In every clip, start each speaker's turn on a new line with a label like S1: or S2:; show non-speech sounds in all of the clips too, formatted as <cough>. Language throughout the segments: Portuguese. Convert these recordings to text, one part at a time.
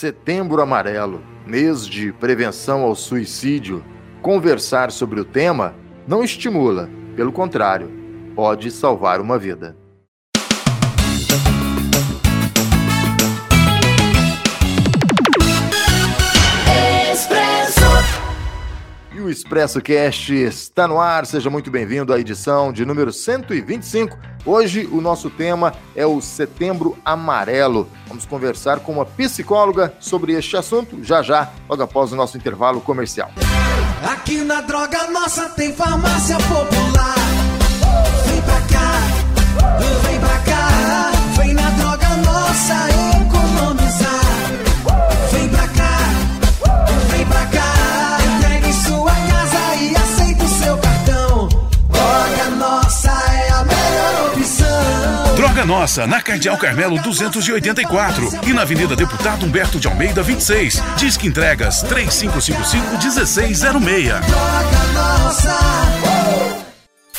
S1: Setembro Amarelo, mês de prevenção ao suicídio. Conversar sobre o tema não estimula, pelo contrário, pode salvar uma vida. O Expresso Cast está no ar. Seja muito bem-vindo à edição de número 125. Hoje o nosso tema é o Setembro Amarelo. Vamos conversar com uma psicóloga sobre este assunto já já, logo após o nosso intervalo comercial.
S2: Aqui na Droga Nossa tem farmácia popular. Vem pra cá, vem pra cá, vem na Droga Nossa economizar. Droga Nossa,
S3: na Cardeal Carmelo 284 e na Avenida Deputado Humberto de Almeida 26. Disque entregas 3555-1606.
S2: Droga Nossa.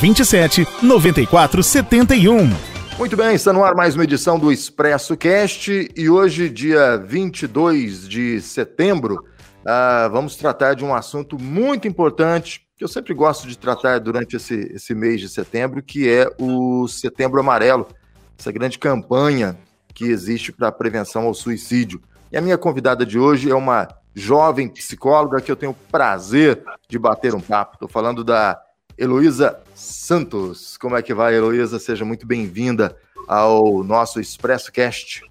S4: 27 94 71.
S1: Muito bem, está no ar mais uma edição do Expresso Cast e hoje, dia 22 de setembro, ah, vamos tratar de um assunto muito importante que eu sempre gosto de tratar durante esse, esse mês de setembro, que é o Setembro Amarelo, essa grande campanha que existe para a prevenção ao suicídio. E a minha convidada de hoje é uma jovem psicóloga que eu tenho o prazer de bater um papo. Estou falando da Heloísa Santos. Como é que vai, Heloísa? Seja muito bem-vinda ao nosso Expresso Cast.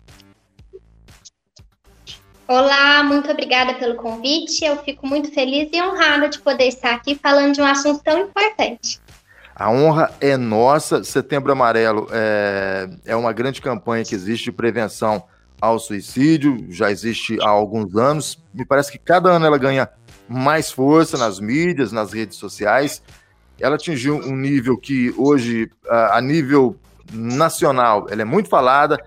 S5: Olá, muito obrigada pelo convite. Eu fico muito feliz e honrada de poder estar aqui falando de um assunto tão importante.
S1: A honra é nossa. Setembro Amarelo é, é uma grande campanha que existe de prevenção ao suicídio, já existe há alguns anos. Me parece que cada ano ela ganha mais força nas mídias, nas redes sociais ela atingiu um nível que hoje, a nível nacional, ela é muito falada,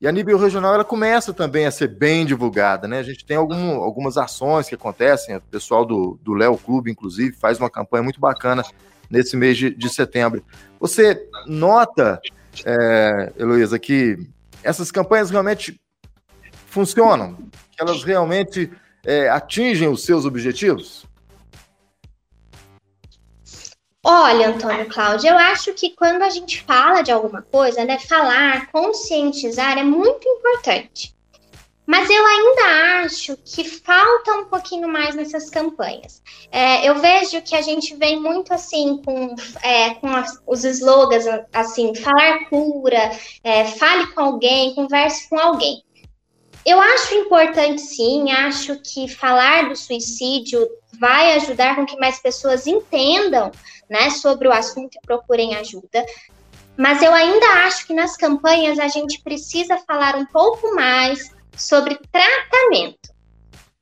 S1: e a nível regional ela começa também a ser bem divulgada, né? A gente tem algum, algumas ações que acontecem, o pessoal do, Léo Clube, inclusive, faz uma campanha muito bacana nesse mês de, de setembro. Você nota, é, Heloísa, que essas campanhas realmente funcionam? Que elas realmente é, atingem os seus objetivos?
S5: Olha, Antônio Cláudio, eu acho que quando a gente fala de alguma coisa, né, falar, conscientizar é muito importante. Mas eu ainda acho que falta um pouquinho mais nessas campanhas. É, eu vejo que a gente vem muito assim com, é, com as, os slogans assim, falar cura, é, fale com alguém, converse com alguém. Eu acho importante sim, acho que falar do suicídio vai ajudar com que mais pessoas entendam né, sobre o assunto e procurem ajuda. Mas eu ainda acho que nas campanhas a gente precisa falar um pouco mais sobre tratamento.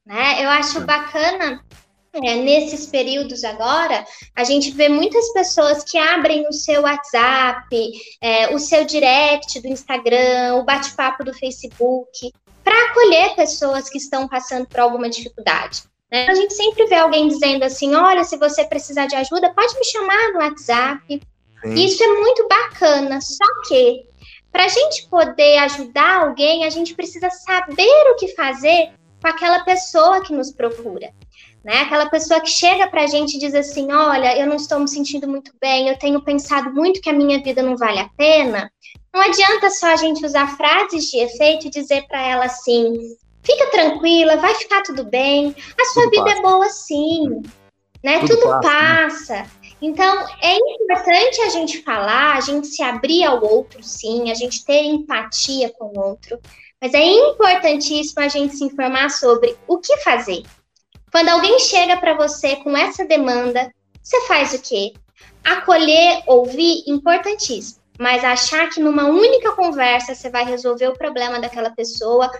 S5: Né? Eu acho bacana é, nesses períodos agora, a gente vê muitas pessoas que abrem o seu WhatsApp, é, o seu direct do Instagram, o bate-papo do Facebook, para acolher pessoas que estão passando por alguma dificuldade. Né? A gente sempre vê alguém dizendo assim: olha, se você precisar de ajuda, pode me chamar no WhatsApp. Sim. Isso é muito bacana, só que para a gente poder ajudar alguém, a gente precisa saber o que fazer com aquela pessoa que nos procura. Né? Aquela pessoa que chega para a gente e diz assim: Olha, eu não estou me sentindo muito bem, eu tenho pensado muito que a minha vida não vale a pena. Não adianta só a gente usar frases de efeito e dizer para ela assim: Fica tranquila, vai ficar tudo bem. A sua tudo vida passa. é boa sim, né? Tudo, tudo passa. passa. Né? Então, é importante a gente falar, a gente se abrir ao outro, sim, a gente ter empatia com o outro. Mas é importantíssimo a gente se informar sobre o que fazer. Quando alguém chega para você com essa demanda, você faz o quê? Acolher, ouvir, importantíssimo. Mas achar que numa única conversa você vai resolver o problema daquela pessoa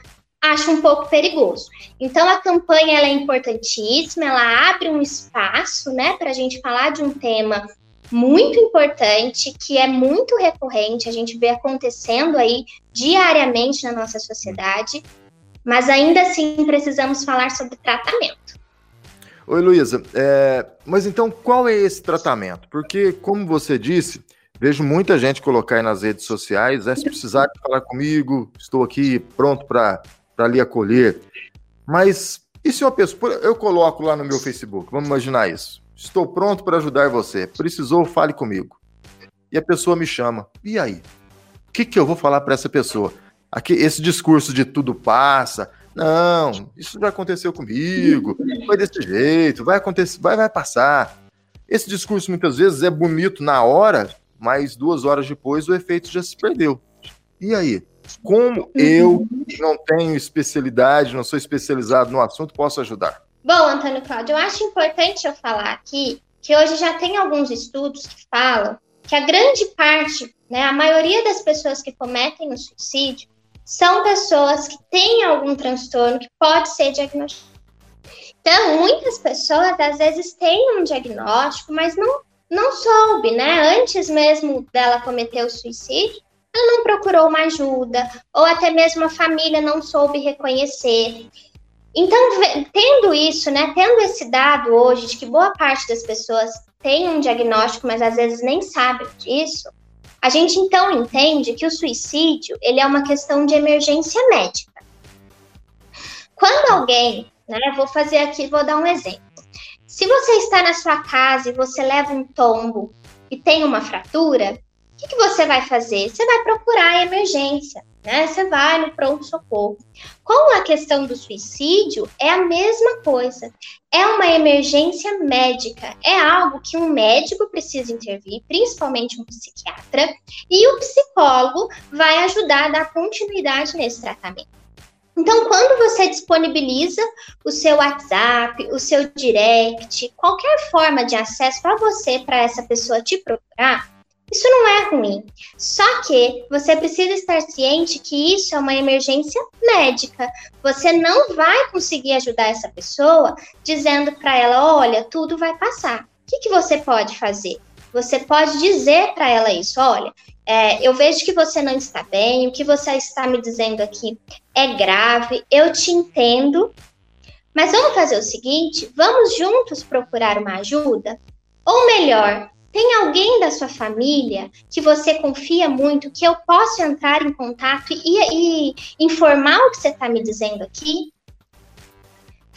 S5: acho um pouco perigoso. Então a campanha é importantíssima, ela abre um espaço, né, para a gente falar de um tema muito importante, que é muito recorrente, a gente vê acontecendo aí diariamente na nossa sociedade, mas ainda assim precisamos falar sobre tratamento.
S1: Oi, Luísa, é, mas então qual é esse tratamento? Porque, como você disse, vejo muita gente colocar aí nas redes sociais, é, se precisar falar comigo, estou aqui pronto para lhe acolher. Mas e se uma pessoa, eu coloco lá no meu Facebook, vamos imaginar isso. Estou pronto para ajudar você. Precisou, fale comigo. E a pessoa me chama. E aí? O que, que eu vou falar para essa pessoa? Aqui, esse discurso de tudo passa. Não, isso já aconteceu comigo. Foi desse jeito, vai acontecer, vai, vai passar. Esse discurso muitas vezes é bonito na hora, mas duas horas depois o efeito já se perdeu. E aí? Como eu, que não tenho especialidade, não sou especializado no assunto, posso ajudar?
S5: Bom, Antônio Cláudio, eu acho importante eu falar aqui que hoje já tem alguns estudos que falam que a grande parte, né, a maioria das pessoas que cometem o suicídio são pessoas que têm algum transtorno que pode ser diagnosticado. Então, muitas pessoas às vezes têm um diagnóstico, mas não, não soube, né? Antes mesmo dela cometer o suicídio, ela não procurou uma ajuda, ou até mesmo a família não soube reconhecer. Então, tendo isso, né, tendo esse dado hoje de que boa parte das pessoas tem um diagnóstico, mas às vezes nem sabe disso, a gente então entende que o suicídio ele é uma questão de emergência médica. Quando alguém, né, vou fazer aqui, vou dar um exemplo. Se você está na sua casa e você leva um tombo e tem uma fratura, o que, que você vai fazer? Você vai procurar a emergência né? Você vai no pronto-socorro. Com a questão do suicídio, é a mesma coisa. É uma emergência médica, é algo que um médico precisa intervir, principalmente um psiquiatra, e o psicólogo vai ajudar a dar continuidade nesse tratamento. Então, quando você disponibiliza o seu WhatsApp, o seu direct, qualquer forma de acesso para você, para essa pessoa te procurar, isso não é ruim. Só que você precisa estar ciente que isso é uma emergência médica. Você não vai conseguir ajudar essa pessoa dizendo para ela: olha, tudo vai passar. O que, que você pode fazer? Você pode dizer para ela isso: olha, é, eu vejo que você não está bem, o que você está me dizendo aqui é grave, eu te entendo, mas vamos fazer o seguinte: vamos juntos procurar uma ajuda? Ou melhor, tem alguém da sua família que você confia muito que eu posso entrar em contato e, e informar o que você está me dizendo aqui?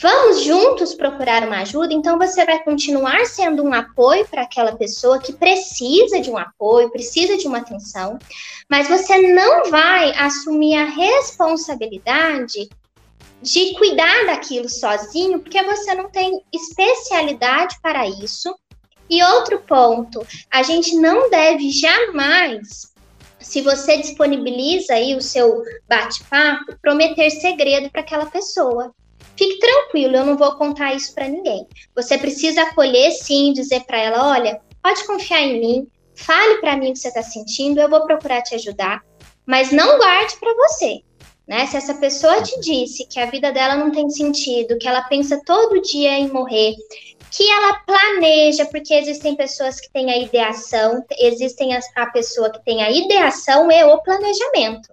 S5: Vamos juntos procurar uma ajuda, então você vai continuar sendo um apoio para aquela pessoa que precisa de um apoio, precisa de uma atenção, mas você não vai assumir a responsabilidade de cuidar daquilo sozinho, porque você não tem especialidade para isso e outro ponto, a gente não deve jamais, se você disponibiliza aí o seu bate-papo, prometer segredo para aquela pessoa. Fique tranquilo, eu não vou contar isso para ninguém. Você precisa acolher sim, dizer para ela, olha, pode confiar em mim, fale para mim o que você está sentindo, eu vou procurar te ajudar, mas não guarde para você. Né? Se essa pessoa te disse que a vida dela não tem sentido, que ela pensa todo dia em morrer, que ela planeja, porque existem pessoas que têm a ideação, existem a, a pessoa que tem a ideação e o planejamento,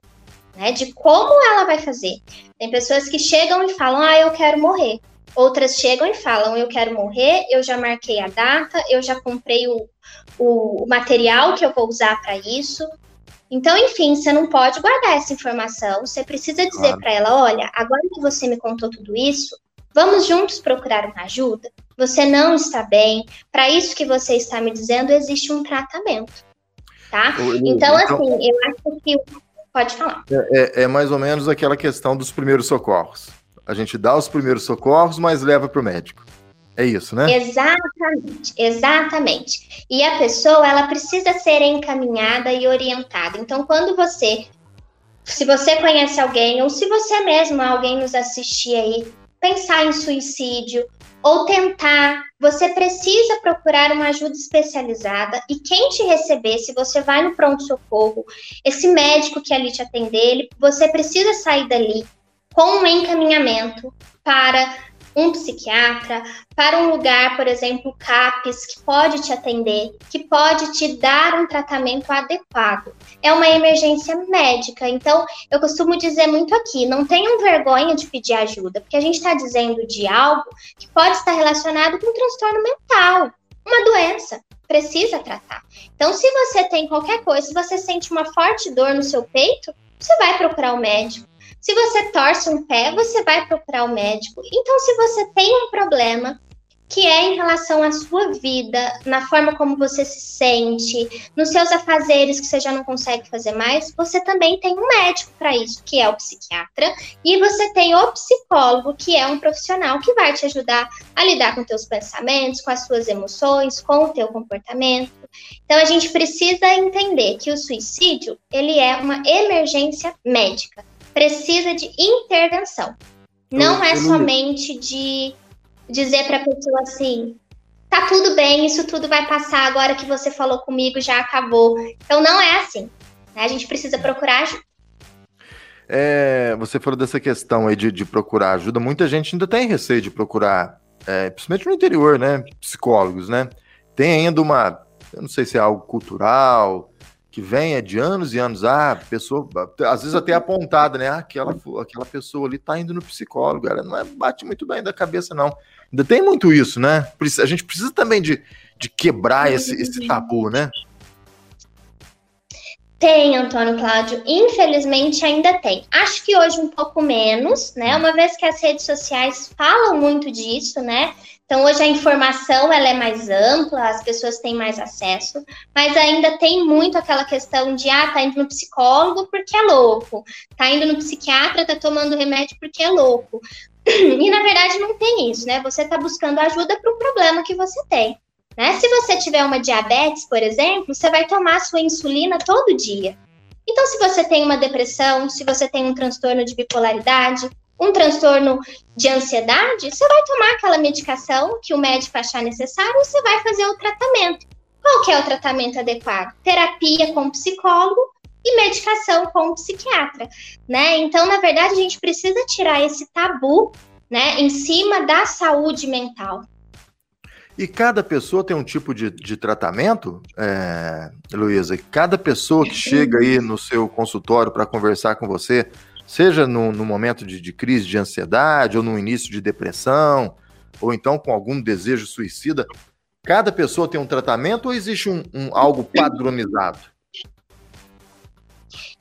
S5: né? De como ela vai fazer. Tem pessoas que chegam e falam, ah, eu quero morrer. Outras chegam e falam, eu quero morrer, eu já marquei a data, eu já comprei o, o material que eu vou usar para isso. Então, enfim, você não pode guardar essa informação. Você precisa dizer claro. para ela: olha, agora que você me contou tudo isso, vamos juntos procurar uma ajuda? você não está bem, para isso que você está me dizendo, existe um tratamento, tá? Então, então assim, eu acho que pode falar.
S1: É, é, é, mais ou menos aquela questão dos primeiros socorros. A gente dá os primeiros socorros, mas leva para o médico. É isso, né?
S5: Exatamente, exatamente. E a pessoa, ela precisa ser encaminhada e orientada. Então, quando você, se você conhece alguém, ou se você mesmo, alguém nos assistir aí, pensar em suicídio, ou tentar, você precisa procurar uma ajuda especializada e quem te receber, se você vai no pronto-socorro, esse médico que ali te atender, ele, você precisa sair dali com um encaminhamento para um psiquiatra, para um lugar, por exemplo, CAPES, que pode te atender, que pode te dar um tratamento adequado. É uma emergência médica, então eu costumo dizer muito aqui: não tenham vergonha de pedir ajuda, porque a gente está dizendo de algo que pode estar relacionado com um transtorno mental, uma doença. Precisa tratar. Então, se você tem qualquer coisa, se você sente uma forte dor no seu peito, você vai procurar o um médico. Se você torce um pé, você vai procurar o médico. Então, se você tem um problema que é em relação à sua vida, na forma como você se sente, nos seus afazeres que você já não consegue fazer mais, você também tem um médico para isso, que é o psiquiatra, e você tem o psicólogo, que é um profissional que vai te ajudar a lidar com teus pensamentos, com as suas emoções, com o teu comportamento. Então a gente precisa entender que o suicídio, ele é uma emergência médica precisa de intervenção. Não é somente de dizer para a pessoa assim: tá tudo bem, isso tudo vai passar agora que você falou comigo, já acabou. Então não é assim. Né? A gente precisa procurar ajuda.
S1: É, você falou dessa questão aí de, de, procurar ajuda. Muita gente ainda tem receio de procurar, é, principalmente no interior, né? Psicólogos, né? Tem ainda uma, eu não sei se é algo cultural, que venha de anos e anos, ah, pessoa, às vezes até apontada, né? Ah, aquela, aquela pessoa ali tá indo no psicólogo, ela não é, bate muito bem da cabeça, não. Ainda tem muito isso, né? A gente precisa também de, de quebrar esse, esse tabu, né?
S5: Tem, Antônio Cláudio. Infelizmente ainda tem. Acho que hoje um pouco menos, né? Uma vez que as redes sociais falam muito disso, né? Então, hoje a informação ela é mais ampla, as pessoas têm mais acesso, mas ainda tem muito aquela questão de, ah, tá indo no psicólogo porque é louco, tá indo no psiquiatra, tá tomando remédio porque é louco. <clears throat> E, na verdade, não tem isso, né? Você tá buscando ajuda para o problema que você tem. Né? Se você tiver uma diabetes, por exemplo, você vai tomar sua insulina todo dia. Então, se você tem uma depressão, se você tem um transtorno de bipolaridade, um transtorno de ansiedade, você vai tomar aquela medicação que o médico achar necessário e você vai fazer o tratamento. Qual que é o tratamento adequado? Terapia com psicólogo e medicação com psiquiatra, né? Então, na verdade, a gente precisa tirar esse tabu, né, em cima da saúde mental.
S1: E cada pessoa tem um tipo de, de tratamento, é, Luísa? Cada pessoa que chega aí no seu consultório para conversar com você, seja no, no momento de, de, crise de ansiedade, ou no início de depressão, ou então com algum desejo suicida, cada pessoa tem um tratamento ou existe um, um algo padronizado?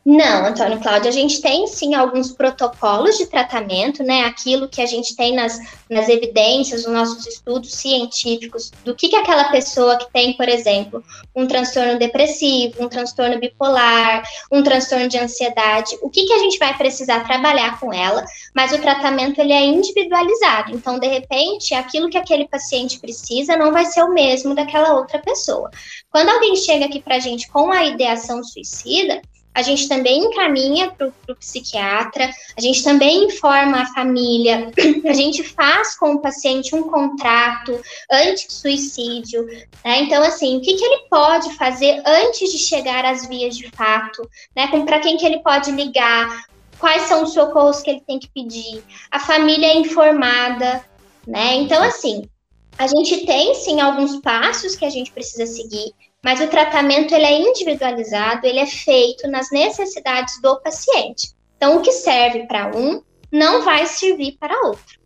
S5: Não, Antônio Cláudio, a gente tem sim alguns protocolos de tratamento, né? Aquilo que a gente tem nas, nas evidências, nos nossos estudos científicos, do que, que aquela pessoa que tem, por exemplo, um transtorno depressivo, um transtorno bipolar, um transtorno de ansiedade, o que, que a gente vai precisar trabalhar com ela, mas o tratamento ele é individualizado. Então, de repente, aquilo que aquele paciente precisa não vai ser o mesmo daquela outra pessoa. Quando alguém chega aqui para a gente com a ideação suicida, a gente também encaminha para o psiquiatra, a gente também informa a família, <clears throat> a gente faz com o paciente um contrato anti-suicídio. Né? Então, assim, o que, que ele pode fazer antes de chegar às vias de fato? Né? Para quem que ele pode ligar? Quais são os socorros que ele tem que pedir? A família é informada, né? Então, assim, a gente tem sim alguns passos que a gente precisa seguir, mas o tratamento ele é individualizado, ele é feito nas necessidades do paciente. Então, o que serve para um não vai servir para outro.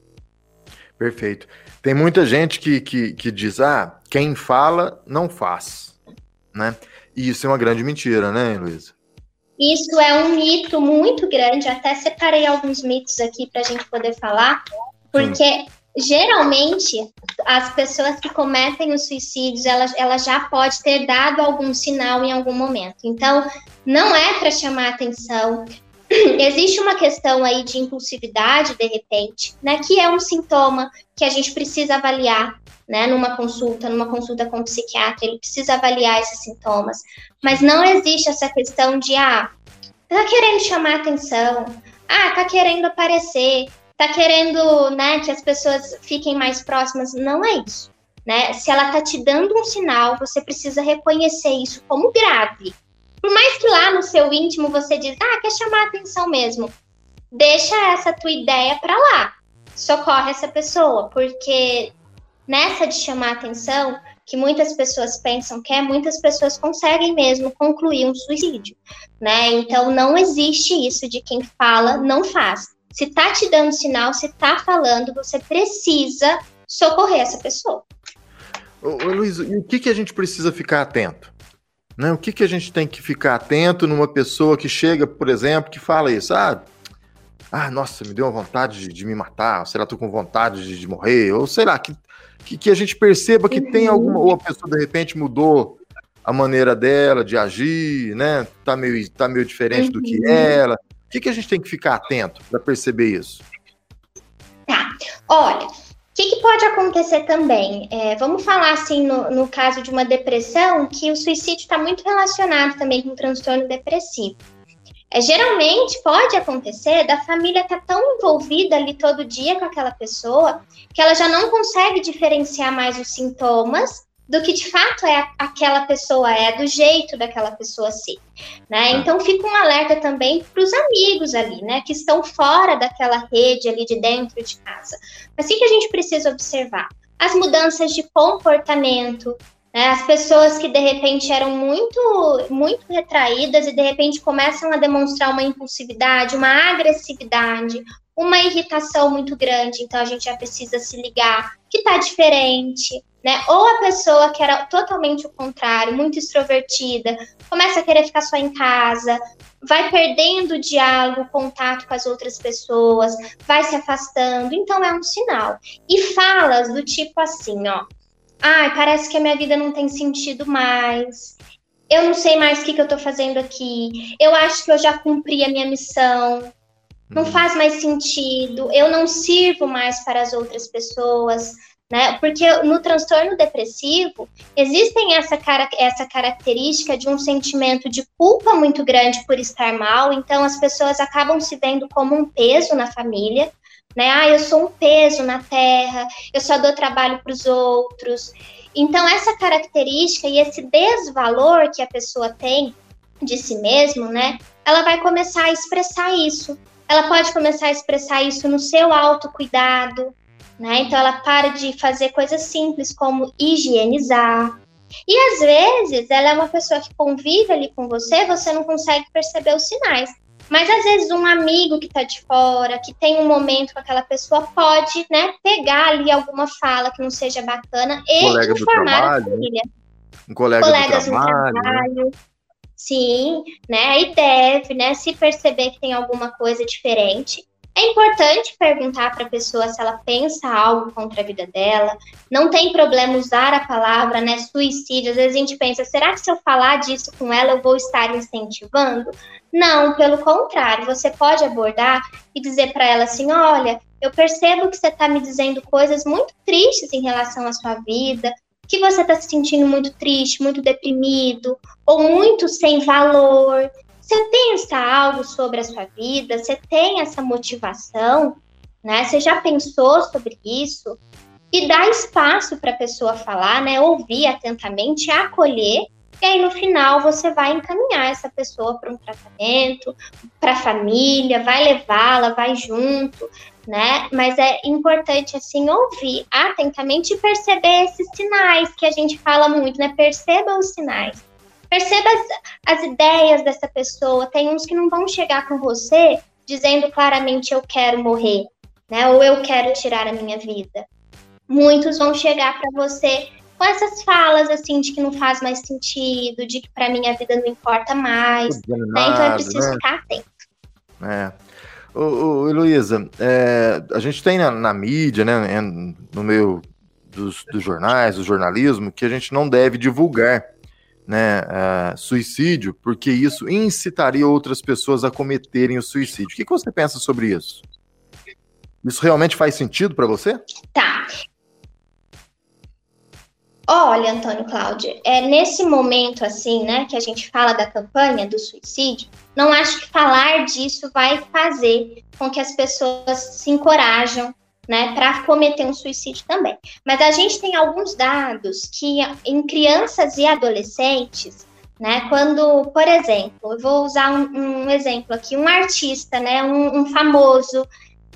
S1: Perfeito. Tem muita gente que, que, que diz, ah, quem fala não faz, né? E isso é uma grande mentira, né, Luísa?
S5: Isso é um mito muito grande, até separei alguns mitos aqui para a gente poder falar, porque Sim geralmente as pessoas que cometem os suicídios, elas, ela já pode ter dado algum sinal em algum momento. Então, não é para chamar atenção. <clears throat> Existe uma questão aí de impulsividade, de repente, né, que é um sintoma que a gente precisa avaliar, né, numa consulta, numa consulta com o psiquiatra, ele precisa avaliar esses sintomas. Mas não existe essa questão de, ah, tá querendo chamar atenção, ah, tá querendo aparecer, tá querendo, né, que as pessoas fiquem mais próximas. Não é isso, né? Se ela tá te dando um sinal, você precisa reconhecer isso como grave. Por mais que lá no seu íntimo você diz, ah, quer chamar atenção mesmo. deixa essa tua ideia para lá. Socorre essa pessoa, porque nessa de chamar atenção, que muitas pessoas pensam que é, muitas pessoas conseguem mesmo concluir um suicídio, né? Então não existe isso de quem fala não faz. Se tá te dando sinal, se tá falando, você precisa socorrer essa pessoa.
S1: Ô, ô Luiz, e o que, que a gente precisa ficar atento? Né? O que, que a gente tem que ficar atento numa pessoa que chega, por exemplo, que fala isso? Ah, ah nossa, me deu uma vontade de, de me matar, sei lá, tô com vontade de, de morrer, ou sei lá, que, que, que, a gente perceba que uhum. tem alguma, ou a pessoa de repente mudou a maneira dela de agir, né? Tá meio, tá meio diferente uhum. do que uhum. ela. Que, que a gente tem que ficar atento para perceber isso?
S5: Tá. Olha, o que, que, pode acontecer também? É, vamos falar assim no, no, caso de uma depressão, que o suicídio está muito relacionado também com o transtorno depressivo. É, geralmente pode acontecer da família estar tá tão envolvida ali todo dia com aquela pessoa que ela já não consegue diferenciar mais os sintomas do que de fato é aquela pessoa é, do jeito daquela pessoa ser, né? Tá. Então fica um alerta também para os amigos ali, né, que estão fora daquela rede ali de dentro de casa. Mas o que a gente precisa observar? As mudanças de comportamento, né? As pessoas que de repente eram muito, muito retraídas e de repente começam a demonstrar uma impulsividade, uma agressividade, uma irritação muito grande, então a gente já precisa se ligar que está diferente, né? Ou a pessoa que era totalmente o contrário, muito extrovertida, começa a querer ficar só em casa, vai perdendo o diálogo, o contato com as outras pessoas, vai se afastando, então é um sinal. E falas do tipo assim, ó, ai, parece que a minha vida não tem sentido mais. Eu não sei mais o que, que eu tô fazendo aqui. Eu acho que eu já cumpri a minha missão não uhum. faz mais sentido, eu não sirvo mais para as outras pessoas, né? Porque no transtorno depressivo existem essa, cara, essa característica de um sentimento de culpa muito grande por estar mal, então as pessoas acabam se vendo como um peso na família, né? Ah, eu sou um peso na terra, eu só dou trabalho para os outros. Então, essa característica e esse desvalor que a pessoa tem de si mesmo, né? Ela vai começar a expressar isso ela pode começar a expressar isso no seu autocuidado, né? Então ela para de fazer coisas simples como higienizar. E às vezes ela é uma pessoa que convive ali com você, você não consegue perceber os sinais. Mas às vezes um amigo que está de fora, que tem um momento com aquela pessoa, pode, né, pegar ali alguma fala que não seja bacana e
S1: Colega informar a família. Um colega Colegas do trabalho. No trabalho.
S5: Sim, né? E deve, né? Se perceber que tem alguma coisa diferente. É importante perguntar para a pessoa se ela pensa algo contra a vida dela. Não tem problema usar a palavra, né? Suicídio. Às vezes a gente pensa, será que se eu falar disso com ela eu vou estar incentivando? Não, pelo contrário. Você pode abordar e dizer para ela assim: olha, eu percebo que você está me dizendo coisas muito tristes em relação à sua vida, que você está se sentindo muito triste, muito deprimido ou muito sem valor. Você pensa algo sobre a sua vida? Você tem essa motivação? Né? Você já pensou sobre isso? E dá espaço para a pessoa falar, né? Ouvir atentamente, acolher e aí, no final, você vai encaminhar essa pessoa para um tratamento, para a família, vai levá-la, vai junto, né? Mas é importante, assim, ouvir atentamente e perceber esses sinais que a gente fala muito, né? Perceba os sinais. Perceba as, as ideias dessa pessoa. Tem uns que não vão chegar com você dizendo claramente eu quero morrer, né? Ou eu quero tirar a minha vida. Muitos vão chegar para você com essas falas assim de que não faz mais sentido, de que para mim a vida não importa mais, né? Então é preciso né? ficar atento.
S1: É. Ô, ô Heloísa, é, a gente tem na, na, mídia, né, no meio dos, dos, jornais, do jornalismo, que a gente não deve divulgar né, uh, suicídio, porque isso incitaria outras pessoas a cometerem o suicídio. O que, que você pensa sobre isso? Isso realmente faz sentido para você?
S5: Tá. Olha, Antônio Cláudio, é nesse momento assim, né, que a gente fala da campanha do suicídio, não acho que falar disso vai fazer com que as pessoas se encorajam, né, para cometer um suicídio também. Mas a gente tem alguns dados que em crianças e adolescentes, né? Quando, por exemplo, eu vou usar um, um exemplo aqui, um artista, né? Um, um, famoso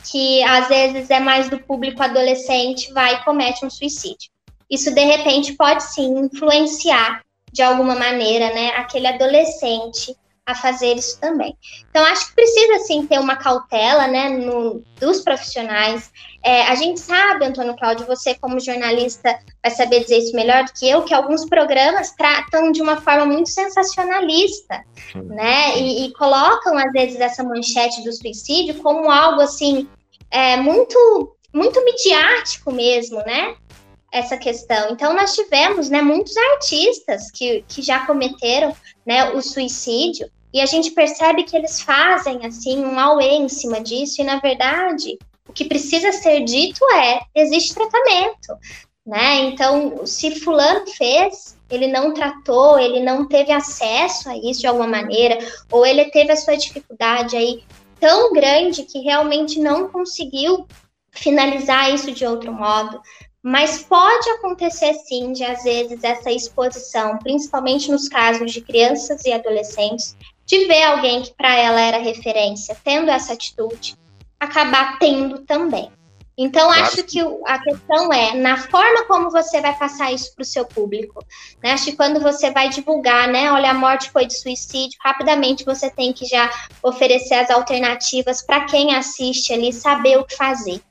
S5: que às vezes é mais do público adolescente vai e comete um suicídio. Isso de repente pode sim influenciar de alguma maneira, né? Aquele adolescente a fazer isso também. Então, acho que precisa, sim, ter uma cautela, né, no, dos profissionais. É, a gente sabe, Antônio Cláudio, você como jornalista vai saber dizer isso melhor do que eu, que alguns programas tratam de uma forma muito sensacionalista, né, e, e colocam, às vezes, essa manchete do suicídio como algo, assim, é, muito, muito midiático mesmo, né, essa questão. Então, nós tivemos né, muitos artistas que, que já cometeram né, o suicídio, e a gente percebe que eles fazem assim um auê em cima disso, e na verdade, o que precisa ser dito é: existe tratamento. Né? Então, se fulano fez, ele não tratou, ele não teve acesso a isso de alguma maneira, ou ele teve a sua dificuldade aí tão grande que realmente não conseguiu finalizar isso de outro modo, mas pode acontecer sim de, às vezes, essa exposição, principalmente nos casos de crianças e adolescentes, de ver alguém que para ela era referência tendo essa atitude, acabar tendo também. Então, claro. acho que a questão é na forma como você vai passar isso para o seu público. Né? Acho que quando você vai divulgar, né? Olha, a morte foi de suicídio, rapidamente você tem que já oferecer as alternativas para quem assiste ali saber o que fazer.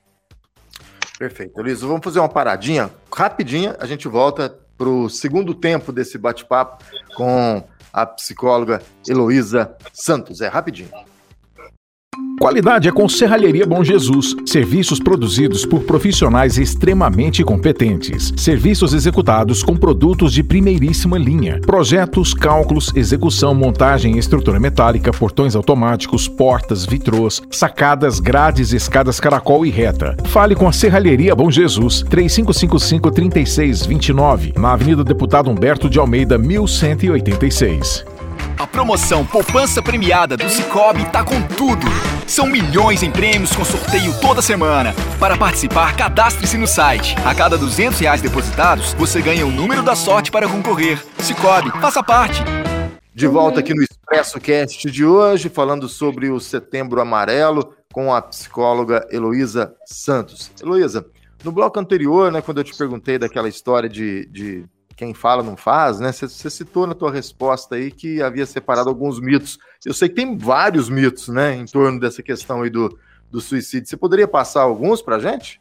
S1: Perfeito. Luiz, vamos fazer uma paradinha rapidinha. A gente volta para o segundo tempo desse bate-papo com a psicóloga Heloísa Santos. É rapidinho.
S4: Qualidade é com Serralheria Bom Jesus. Serviços produzidos por profissionais extremamente competentes. Serviços executados com produtos de primeiríssima linha. Projetos, cálculos, execução, montagem, estrutura metálica, portões automáticos, portas, vitrôs, sacadas, grades, escadas caracol e reta. Fale com a Serralheria Bom Jesus. 3555-3629. Na Avenida Deputado Humberto de Almeida, 1186.
S6: A promoção Poupança Premiada do Cicobi tá com tudo. São milhões em prêmios com sorteio toda semana. Para participar, cadastre-se no site. A cada 200 reais depositados, você ganha o número da sorte para concorrer. Cicobi, faça parte.
S1: De volta aqui no Expresso Cast de hoje, falando sobre o Setembro Amarelo com a psicóloga Heloísa Santos. Heloísa, no bloco anterior, né, quando eu te perguntei daquela história de, de quem fala não faz, né? Você citou na tua resposta aí que havia separado alguns mitos. Eu sei que tem vários mitos, né, em torno dessa questão aí do, do suicídio. Você poderia passar alguns para gente?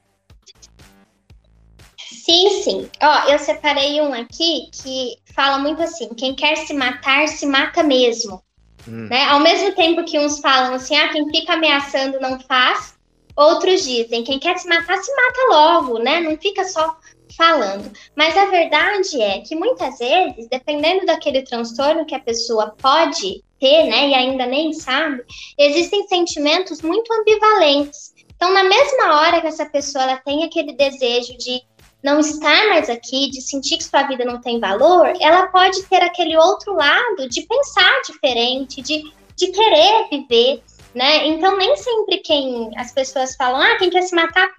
S5: Sim, sim. Ó, eu separei um aqui que fala muito assim: quem quer se matar, se mata mesmo. Hum. Né? Ao mesmo tempo que uns falam assim, ah, quem fica ameaçando não faz, outros dizem, quem quer se matar, se mata logo, né? Não fica só falando. Mas a verdade é que muitas vezes, dependendo daquele transtorno que a pessoa pode ter, né, e ainda nem sabe, existem sentimentos muito ambivalentes. Então, na mesma hora que essa pessoa ela tem aquele desejo de não estar mais aqui, de sentir que sua vida não tem valor, ela pode ter aquele outro lado de pensar diferente, de, de querer viver, né? Então, nem sempre quem as pessoas falam, ah, quem quer se matar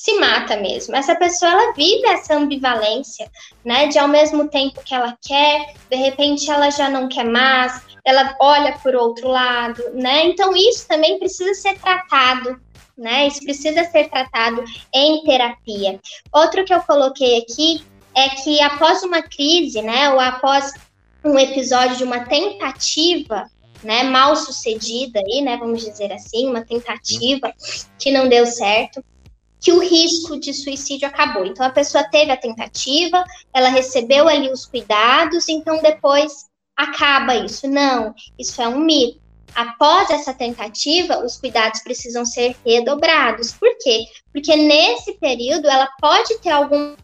S5: se mata mesmo. Essa pessoa ela vive essa ambivalência, né? De ao mesmo tempo que ela quer, de repente ela já não quer mais, ela olha por outro lado, né? Então isso também precisa ser tratado, né? Isso precisa ser tratado em terapia. Outro que eu coloquei aqui é que após uma crise, né, ou após um episódio de uma tentativa né, mal sucedida aí, né, vamos dizer assim, uma tentativa que não deu certo, que o risco de suicídio acabou. Então a pessoa teve a tentativa, ela recebeu ali os cuidados, então depois acaba isso. Não, isso é um mito. Após essa tentativa, os cuidados precisam ser redobrados. Por quê? Porque nesse período ela pode ter algum,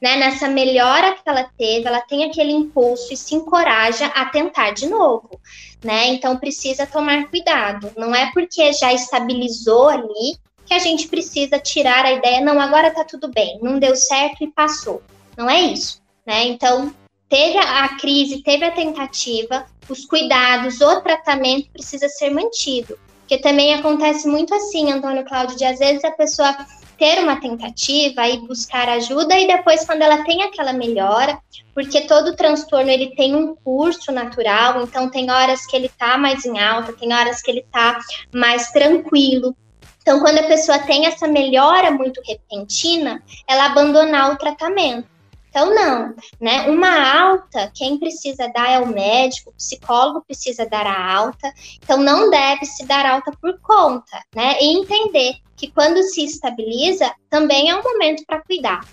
S5: né, nessa melhora que ela teve, ela tem aquele impulso e se encoraja a tentar de novo, né? Então precisa tomar cuidado. Não é porque já estabilizou ali que a gente precisa tirar a ideia, não, agora tá tudo bem, não deu certo e passou. Não é isso, né? Então, teve a crise, teve a tentativa, os cuidados, o tratamento precisa ser mantido. Porque também acontece muito assim, Antônio Cláudio, de às vezes a pessoa ter uma tentativa e buscar ajuda e depois quando ela tem aquela melhora, porque todo transtorno ele tem um curso natural, então tem horas que ele tá mais em alta, tem horas que ele tá mais tranquilo. Então, quando a pessoa tem essa melhora muito repentina, ela abandonar o tratamento. Então, não, né? Uma alta, quem precisa dar é o médico, o psicólogo precisa dar a alta, então não deve se dar alta por conta, né? E entender que quando se estabiliza, também é um momento para cuidar.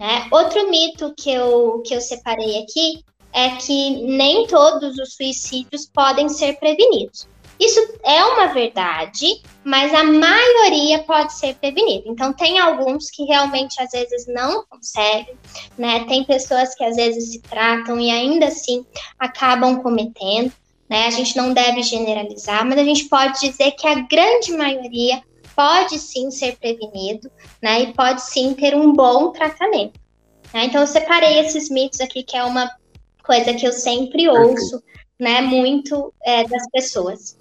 S5: Né? Outro mito que eu, que eu separei aqui é que nem todos os suicídios podem ser prevenidos. Isso é uma verdade, mas a maioria pode ser prevenida. Então, tem alguns que realmente às vezes não conseguem, né? Tem pessoas que às vezes se tratam e ainda assim acabam cometendo, né? A gente não deve generalizar, mas a gente pode dizer que a grande maioria pode sim ser prevenido, né? E pode sim ter um bom tratamento. Né? Então, eu separei esses mitos aqui, que é uma coisa que eu sempre ouço, né? Muito é, das pessoas.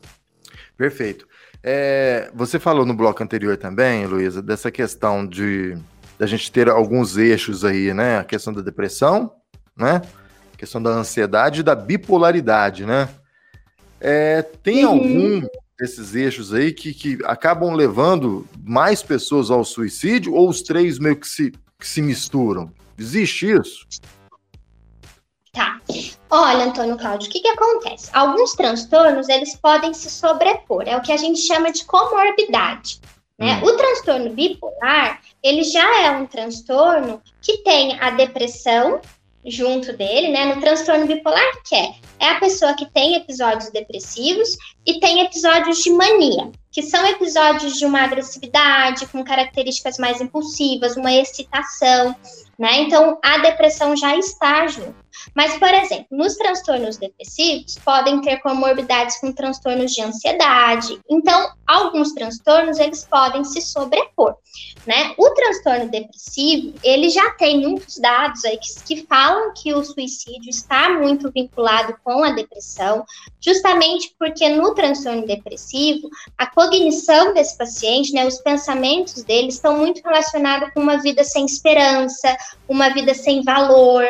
S1: Perfeito. É, você falou no bloco anterior também, Luísa, dessa questão de da gente ter alguns eixos aí, né? A questão da depressão, né? A questão da ansiedade e da bipolaridade, né? É, tem uhum. algum desses eixos aí que, que acabam levando mais pessoas ao suicídio ou os três meio que se, que se misturam? Existe isso?
S5: Tá. Olha, Antônio Cláudio, o que, que acontece? Alguns transtornos, eles podem se sobrepor, é o que a gente chama de comorbidade. Né? Hum. O transtorno bipolar, ele já é um transtorno que tem a depressão junto dele, né? No transtorno bipolar, que é? É a pessoa que tem episódios depressivos e tem episódios de mania, que são episódios de uma agressividade, com características mais impulsivas, uma excitação, né? Então, a depressão já está junto. Mas, por exemplo, nos transtornos depressivos, podem ter comorbidades com transtornos de ansiedade. Então, alguns transtornos, eles podem se sobrepor, né? O transtorno depressivo, ele já tem muitos dados aí que, que falam que o suicídio está muito vinculado com a depressão, justamente porque no transtorno depressivo, a cognição desse paciente, né, os pensamentos dele estão muito relacionados com uma vida sem esperança, uma vida sem valor,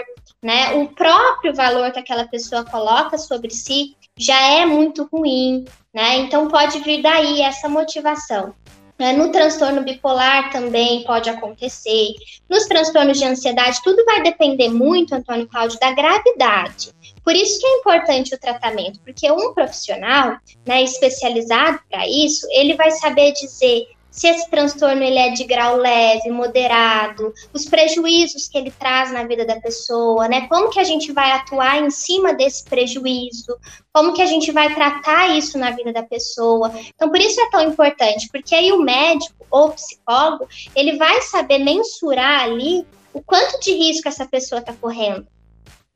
S5: né? O próprio valor que aquela pessoa coloca sobre si já é muito ruim, né? Então pode vir daí essa motivação. Né? No transtorno bipolar também pode acontecer. Nos transtornos de ansiedade, tudo vai depender muito, Antônio Cláudio, da gravidade. Por isso que é importante o tratamento, porque um profissional né, especializado para isso, ele vai saber dizer se esse transtorno ele é de grau leve, moderado, os prejuízos que ele traz na vida da pessoa, né? Como que a gente vai atuar em cima desse prejuízo? Como que a gente vai tratar isso na vida da pessoa? Então, por isso é tão importante, porque aí o médico ou psicólogo, ele vai saber mensurar ali o quanto de risco essa pessoa está correndo,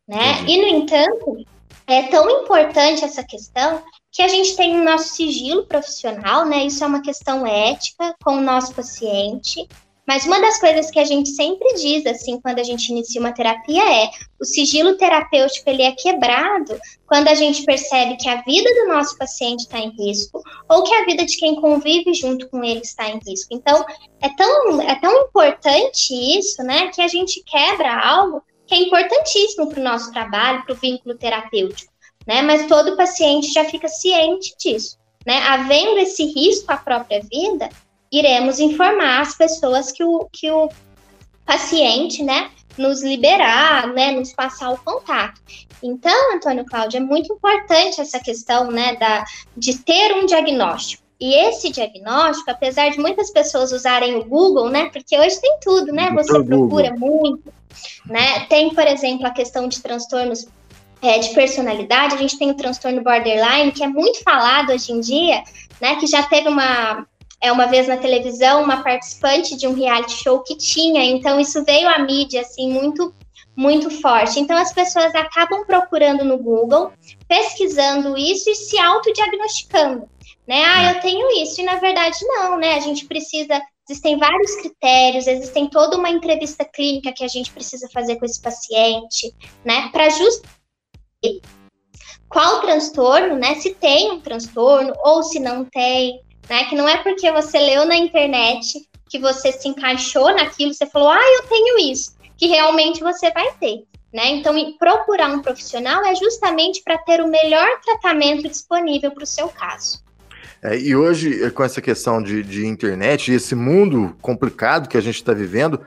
S5: né? E, no entanto, é tão importante essa questão que a gente tem o nosso sigilo profissional, né? Isso é uma questão ética com o nosso paciente. Mas uma das coisas que a gente sempre diz, assim, quando a gente inicia uma terapia é o sigilo terapêutico ele é quebrado quando a gente percebe que a vida do nosso paciente está em risco ou que a vida de quem convive junto com ele está em risco. Então, é tão, é tão importante isso, né, que a gente quebra algo que é importantíssimo para o nosso trabalho, para o vínculo terapêutico né? Mas todo paciente já fica ciente disso, né? Havendo esse risco à própria vida, iremos informar as pessoas que o, que o paciente, né, nos liberar, né, nos passar o contato. Então, Antônio Cláudio, é muito importante essa questão, né, da, de ter um diagnóstico. E esse diagnóstico, apesar de muitas pessoas usarem o Google, né, porque hoje tem tudo, né, você procura muito, né, tem, por exemplo, a questão de transtornos é, de personalidade, a gente tem o transtorno borderline, que é muito falado hoje em dia, né? Que já teve uma, é, uma vez na televisão, uma participante de um reality show que tinha, então isso veio à mídia, assim, muito, muito forte. Então as pessoas acabam procurando no Google, pesquisando isso e se autodiagnosticando, né? Ah, eu tenho isso, e na verdade não, né? A gente precisa existem vários critérios, existem toda uma entrevista clínica que a gente precisa fazer com esse paciente, né, para justamente qual transtorno, né? Se tem um transtorno ou se não tem, né? Que não é porque você leu na internet que você se encaixou naquilo, você falou, ah, eu tenho isso, que realmente você vai ter. Né? Então, procurar um profissional é justamente para ter o melhor tratamento disponível para o seu caso.
S1: É, e hoje, com essa questão de, de internet, esse mundo complicado que a gente está vivendo,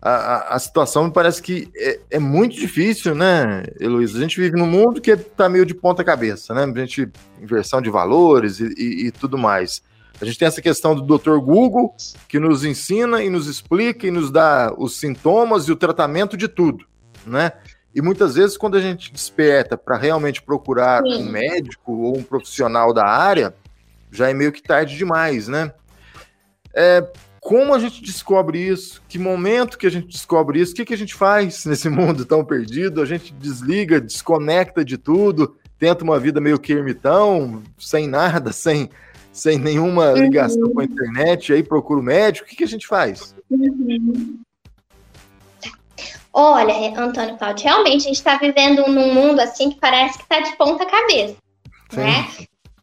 S1: a, a, situação me parece que é, é, muito difícil, né, Heloísa? A gente vive num mundo que está meio de ponta cabeça, né? A gente, inversão de valores e, e, e, tudo mais. A gente tem essa questão do Dr. Google, que nos ensina e nos explica e nos dá os sintomas e o tratamento de tudo, né? E muitas vezes, quando a gente desperta para realmente procurar Sim. um médico ou um profissional da área, já é meio que tarde demais, né? É, como a gente descobre isso? Que momento que a gente descobre isso? O que, que a gente faz <laughs> nesse mundo tão perdido? A gente desliga, desconecta de tudo, tenta uma vida meio que ermitão, sem nada, <laughs> sem, sem nenhuma ligação uhum. com a internet, aí procura o médico. O que, que a gente faz? Uhum.
S5: Olha, Antônio Cláudio, realmente a gente está vivendo num mundo assim que parece que está de ponta cabeça. Né?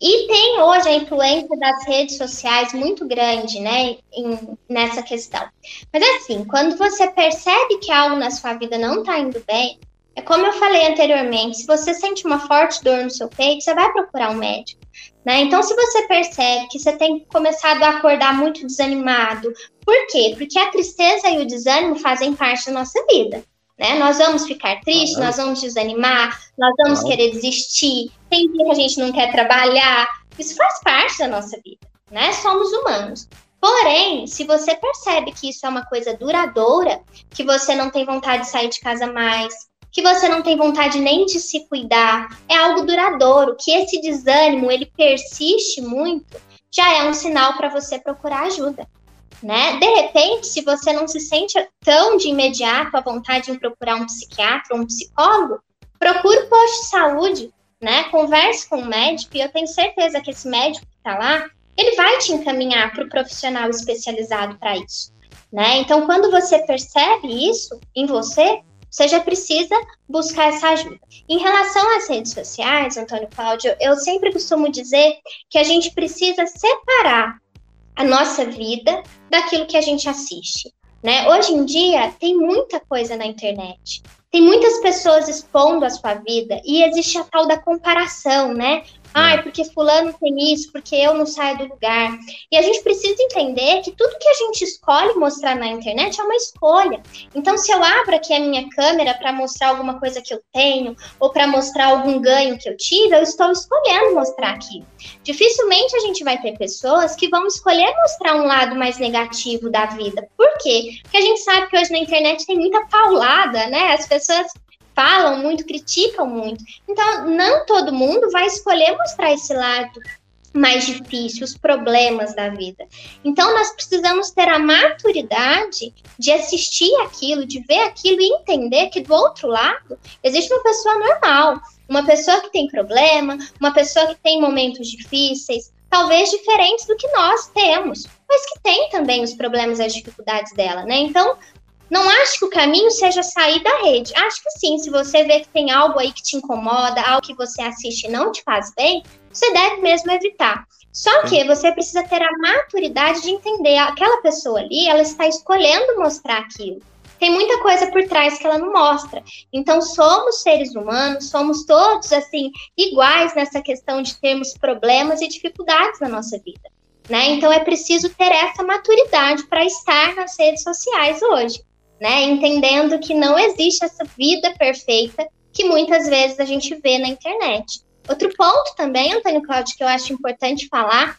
S5: E tem hoje a influência das redes sociais muito grande, né, em, nessa questão. Mas assim, quando você percebe que algo na sua vida não está indo bem, é como eu falei anteriormente, se você sente uma forte dor no seu peito, você vai procurar um médico. Né? Então, se você percebe que você tem começado a acordar muito desanimado, por quê? Porque a tristeza e o desânimo fazem parte da nossa vida. Né? Nós vamos ficar tristes, nós vamos desanimar, nós vamos querer desistir, tem dia que a gente não quer trabalhar. Isso faz parte da nossa vida, né? Somos humanos. Porém, se você percebe que isso é uma coisa duradoura, que você não tem vontade de sair de casa mais, que você não tem vontade nem de se cuidar, é algo duradouro, que esse desânimo ele persiste muito, já é um sinal para você procurar ajuda né? De repente, se você não se sente tão de imediato à vontade em procurar um psiquiatra ou um psicólogo, procure o posto de saúde, né? Converse com o médico e eu tenho certeza que esse médico que está lá, ele vai te encaminhar para o profissional especializado para isso, né? Então, quando você percebe isso em você, você já precisa buscar essa ajuda. Em relação às redes sociais, Antônio Cláudio, eu sempre costumo dizer que a gente precisa separar a nossa vida daquilo que a gente assiste. Né? Hoje em dia tem muita coisa na internet. Tem muitas pessoas expondo a sua vida e existe a tal da comparação, né? Ai, porque fulano tem isso, porque eu não saio do lugar. E a gente precisa entender que tudo que a gente escolhe mostrar na internet é uma escolha. Então, se eu abro aqui a minha câmera para mostrar alguma coisa que eu tenho, ou para mostrar algum ganho que eu tive, eu estou escolhendo mostrar aqui. Dificilmente a gente vai ter pessoas que vão escolher mostrar um lado mais negativo da vida. Por quê? Porque a gente sabe que hoje na internet tem muita paulada, né? As pessoas falam muito, criticam muito. Então, não todo mundo vai escolher mostrar esse lado mais difícil, os problemas da vida. Então, nós precisamos ter a maturidade de assistir aquilo, de ver aquilo e entender que do outro lado existe uma pessoa normal, uma pessoa que tem problema, uma pessoa que tem momentos difíceis, talvez diferentes do que nós temos, mas que tem também os problemas e as dificuldades dela, né? Então, não acho que o caminho seja sair da rede. Acho que sim, se você vê que tem algo aí que te incomoda, algo que você assiste e não te faz bem, você deve mesmo evitar. Só que você precisa ter a maturidade de entender aquela pessoa ali, ela está escolhendo mostrar aquilo. Tem muita coisa por trás que ela não mostra. Então, somos seres humanos, somos todos assim iguais nessa questão de termos problemas e dificuldades na nossa vida. Né? Então é preciso ter essa maturidade para estar nas redes sociais hoje né? Entendendo que não existe essa vida perfeita que muitas vezes a gente vê na internet. Outro ponto também, Antônio Cláudio, que eu acho importante falar,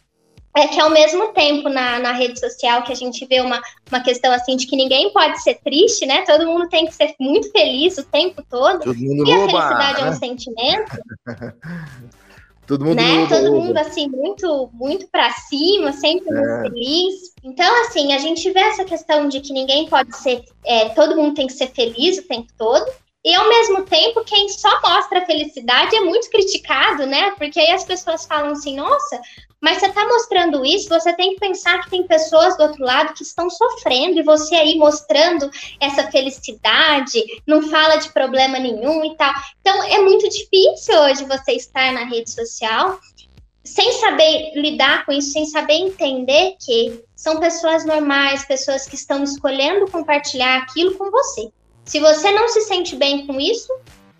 S5: é que ao mesmo tempo na, na rede social que a gente vê uma, uma questão assim de que ninguém pode ser triste, né? Todo mundo tem que ser muito feliz o tempo todo. todo e a felicidade né? é um sentimento. <laughs> Todo mundo, né? Todo mundo assim muito muito para cima, sempre é. muito feliz. Então assim, a gente vê essa questão de que ninguém pode ser, é, todo mundo tem que ser feliz o tempo todo. E ao mesmo tempo, quem só mostra felicidade é muito criticado, né? Porque aí as pessoas falam assim: nossa, mas você está mostrando isso, você tem que pensar que tem pessoas do outro lado que estão sofrendo e você aí mostrando essa felicidade, não fala de problema nenhum e tal. Então é muito difícil hoje você estar na rede social sem saber lidar com isso, sem saber entender que são pessoas normais, pessoas que estão escolhendo compartilhar aquilo com você. Se você não se sente bem com isso,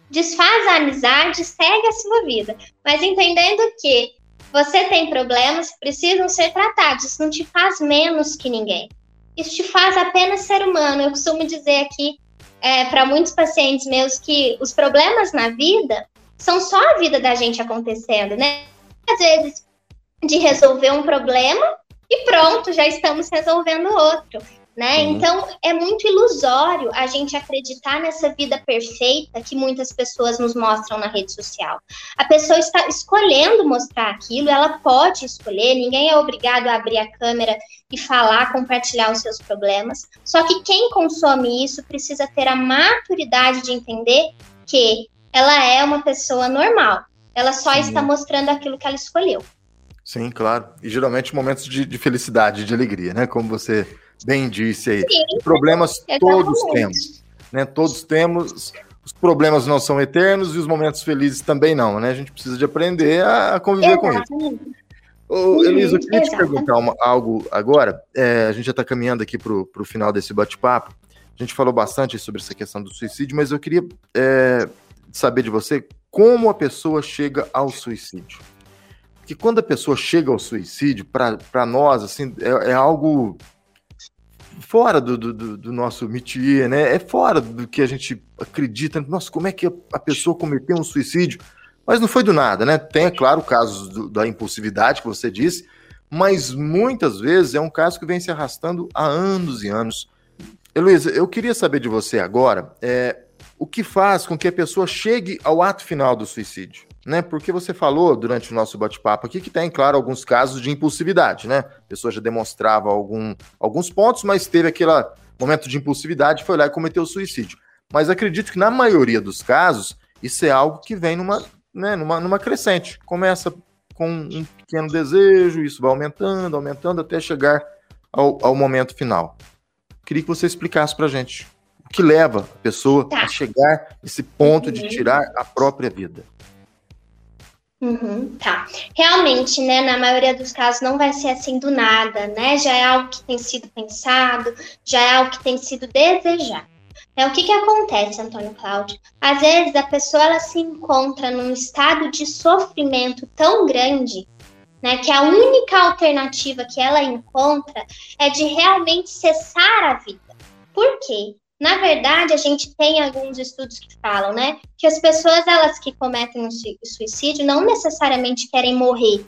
S5: desfaz a amizade, segue a sua vida. Mas entendendo que você tem problemas precisam ser tratados, isso não te faz menos que ninguém. Isso te faz apenas ser humano. Eu costumo dizer aqui é, para muitos pacientes meus que os problemas na vida são só a vida da gente acontecendo, né? Às vezes, de resolver um problema e pronto, já estamos resolvendo outro. Né? Então é muito ilusório a gente acreditar nessa vida perfeita que muitas pessoas nos mostram na rede social. A pessoa está escolhendo mostrar aquilo, ela pode escolher, ninguém é obrigado a abrir a câmera e falar, compartilhar os seus problemas. Só que quem consome isso precisa ter a maturidade de entender que ela é uma pessoa normal. Ela só Sim. está mostrando aquilo que ela escolheu.
S1: Sim, claro. E geralmente momentos de, de felicidade, de alegria, né? Como você bem disse aí. Sim, problemas todos temos, né? Todos temos. Os problemas não são eternos e os momentos felizes também não, né? A gente precisa de aprender a conviver Exatamente. com isso. Ô, Elisa, eu queria te perguntar uma, algo agora. É, a gente já está caminhando aqui para o final desse bate-papo. A gente falou bastante sobre essa questão do suicídio, mas eu queria é, saber de você como a pessoa chega ao suicídio. Porque quando a pessoa chega ao suicídio, para nós, assim, é, é algo fora do, do, do, nosso métier, né? É fora do que a gente acredita. Nossa, como é que a pessoa cometeu um suicídio? Mas não foi do nada, né? Tem, é claro, casos do, da impulsividade que você disse, mas muitas vezes é um caso que vem se arrastando há anos e anos. Heloísa, eu queria saber de você agora é, o que faz com que a pessoa chegue ao ato final do suicídio né? Porque você falou durante o nosso bate-papo aqui que tem, claro, alguns casos de impulsividade, né? A pessoa já demonstrava algum, alguns pontos, mas teve aquele momento de impulsividade, foi lá e cometeu suicídio. Mas acredito que na maioria dos casos, isso é algo que vem numa, né, numa, numa crescente. Começa com um pequeno desejo, isso vai aumentando, aumentando, até chegar ao, ao momento final. Queria que você explicasse pra gente o que leva a pessoa tá. a chegar nesse ponto de uhum. tirar a própria vida.
S5: Uhum, tá. Realmente, né, na maioria dos casos não vai ser assim do nada, né? Já é algo que tem sido pensado, já é algo que tem sido desejado. É o que que acontece, Antônio Cláudio? Às vezes a pessoa ela se encontra num estado de sofrimento tão grande, né, que a única alternativa que ela encontra é de realmente cessar a vida. Por quê? Na verdade, a gente tem alguns estudos que falam, né, que as pessoas elas que cometem o suicídio não necessariamente querem morrer,